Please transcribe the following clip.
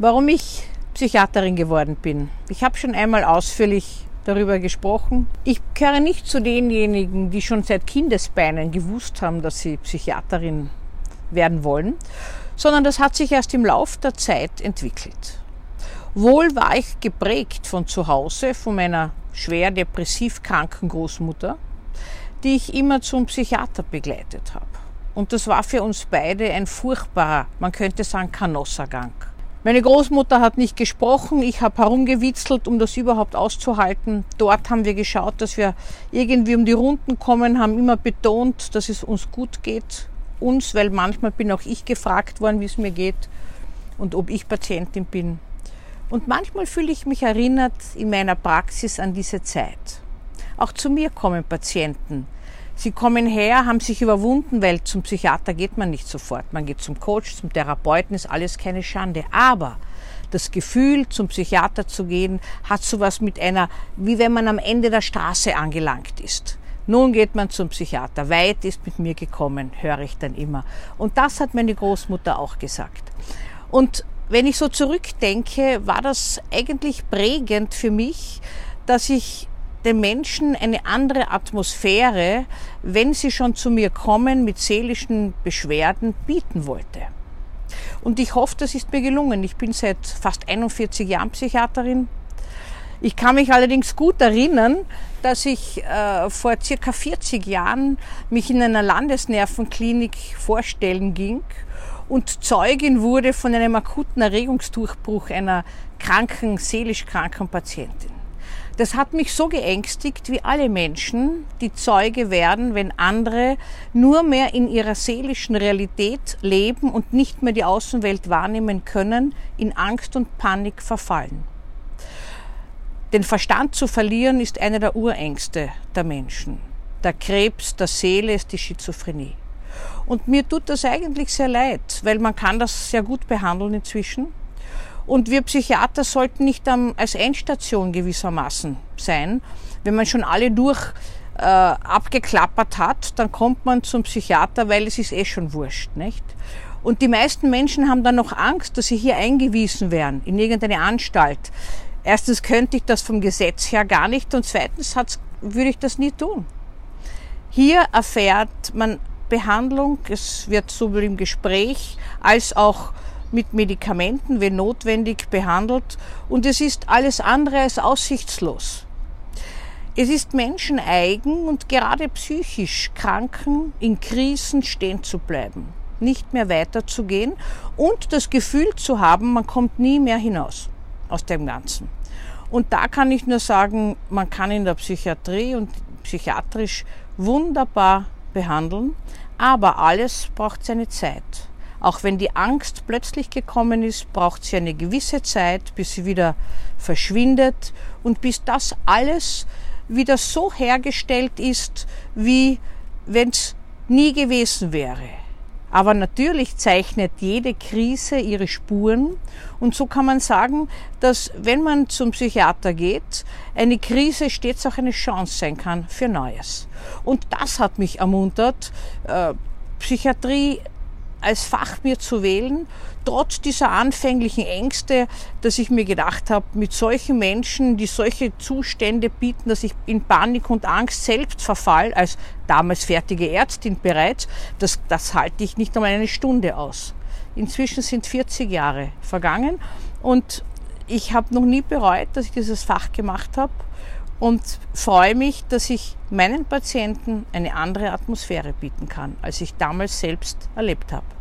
Warum ich Psychiaterin geworden bin. Ich habe schon einmal ausführlich darüber gesprochen. Ich gehöre nicht zu denjenigen, die schon seit Kindesbeinen gewusst haben, dass sie Psychiaterin werden wollen, sondern das hat sich erst im Lauf der Zeit entwickelt. Wohl war ich geprägt von zu Hause, von meiner schwer depressiv kranken Großmutter, die ich immer zum Psychiater begleitet habe. Und das war für uns beide ein furchtbarer, man könnte sagen, Kanossergang. Meine Großmutter hat nicht gesprochen, ich habe herumgewitzelt, um das überhaupt auszuhalten. Dort haben wir geschaut, dass wir irgendwie um die Runden kommen, haben immer betont, dass es uns gut geht. Uns, weil manchmal bin auch ich gefragt worden, wie es mir geht und ob ich Patientin bin. Und manchmal fühle ich mich erinnert in meiner Praxis an diese Zeit. Auch zu mir kommen Patienten, Sie kommen her, haben sich überwunden, weil zum Psychiater geht man nicht sofort. Man geht zum Coach, zum Therapeuten, ist alles keine Schande. Aber das Gefühl, zum Psychiater zu gehen, hat sowas mit einer, wie wenn man am Ende der Straße angelangt ist. Nun geht man zum Psychiater. Weit ist mit mir gekommen, höre ich dann immer. Und das hat meine Großmutter auch gesagt. Und wenn ich so zurückdenke, war das eigentlich prägend für mich, dass ich den Menschen eine andere Atmosphäre, wenn sie schon zu mir kommen mit seelischen Beschwerden, bieten wollte. Und ich hoffe, das ist mir gelungen. Ich bin seit fast 41 Jahren Psychiaterin. Ich kann mich allerdings gut erinnern, dass ich äh, vor circa 40 Jahren mich in einer Landesnervenklinik vorstellen ging und Zeugin wurde von einem akuten Erregungsdurchbruch einer kranken, seelisch kranken Patientin. Das hat mich so geängstigt wie alle Menschen, die Zeuge werden, wenn andere nur mehr in ihrer seelischen Realität leben und nicht mehr die Außenwelt wahrnehmen können, in Angst und Panik verfallen. Den Verstand zu verlieren ist eine der Urängste der Menschen. Der Krebs der Seele ist die Schizophrenie. Und mir tut das eigentlich sehr leid, weil man kann das sehr gut behandeln inzwischen. Und wir Psychiater sollten nicht als Endstation gewissermaßen sein. Wenn man schon alle durch äh, abgeklappert hat, dann kommt man zum Psychiater, weil es ist eh schon wurscht, nicht? Und die meisten Menschen haben dann noch Angst, dass sie hier eingewiesen werden in irgendeine Anstalt. Erstens könnte ich das vom Gesetz her gar nicht und zweitens würde ich das nie tun. Hier erfährt man Behandlung, es wird sowohl im Gespräch als auch mit Medikamenten, wenn notwendig, behandelt und es ist alles andere als aussichtslos. Es ist menscheneigen und gerade psychisch Kranken in Krisen stehen zu bleiben, nicht mehr weiterzugehen und das Gefühl zu haben, man kommt nie mehr hinaus aus dem Ganzen. Und da kann ich nur sagen, man kann in der Psychiatrie und psychiatrisch wunderbar behandeln, aber alles braucht seine Zeit. Auch wenn die Angst plötzlich gekommen ist, braucht sie eine gewisse Zeit, bis sie wieder verschwindet und bis das alles wieder so hergestellt ist, wie wenn es nie gewesen wäre. Aber natürlich zeichnet jede Krise ihre Spuren und so kann man sagen, dass wenn man zum Psychiater geht, eine Krise stets auch eine Chance sein kann für Neues. Und das hat mich ermuntert, äh, Psychiatrie als Fach mir zu wählen, trotz dieser anfänglichen Ängste, dass ich mir gedacht habe, mit solchen Menschen, die solche Zustände bieten, dass ich in Panik und Angst selbst verfall, als damals fertige Ärztin bereits, das, das halte ich nicht einmal eine Stunde aus. Inzwischen sind 40 Jahre vergangen und ich habe noch nie bereut, dass ich dieses Fach gemacht habe und freue mich, dass ich meinen Patienten eine andere Atmosphäre bieten kann, als ich damals selbst erlebt habe.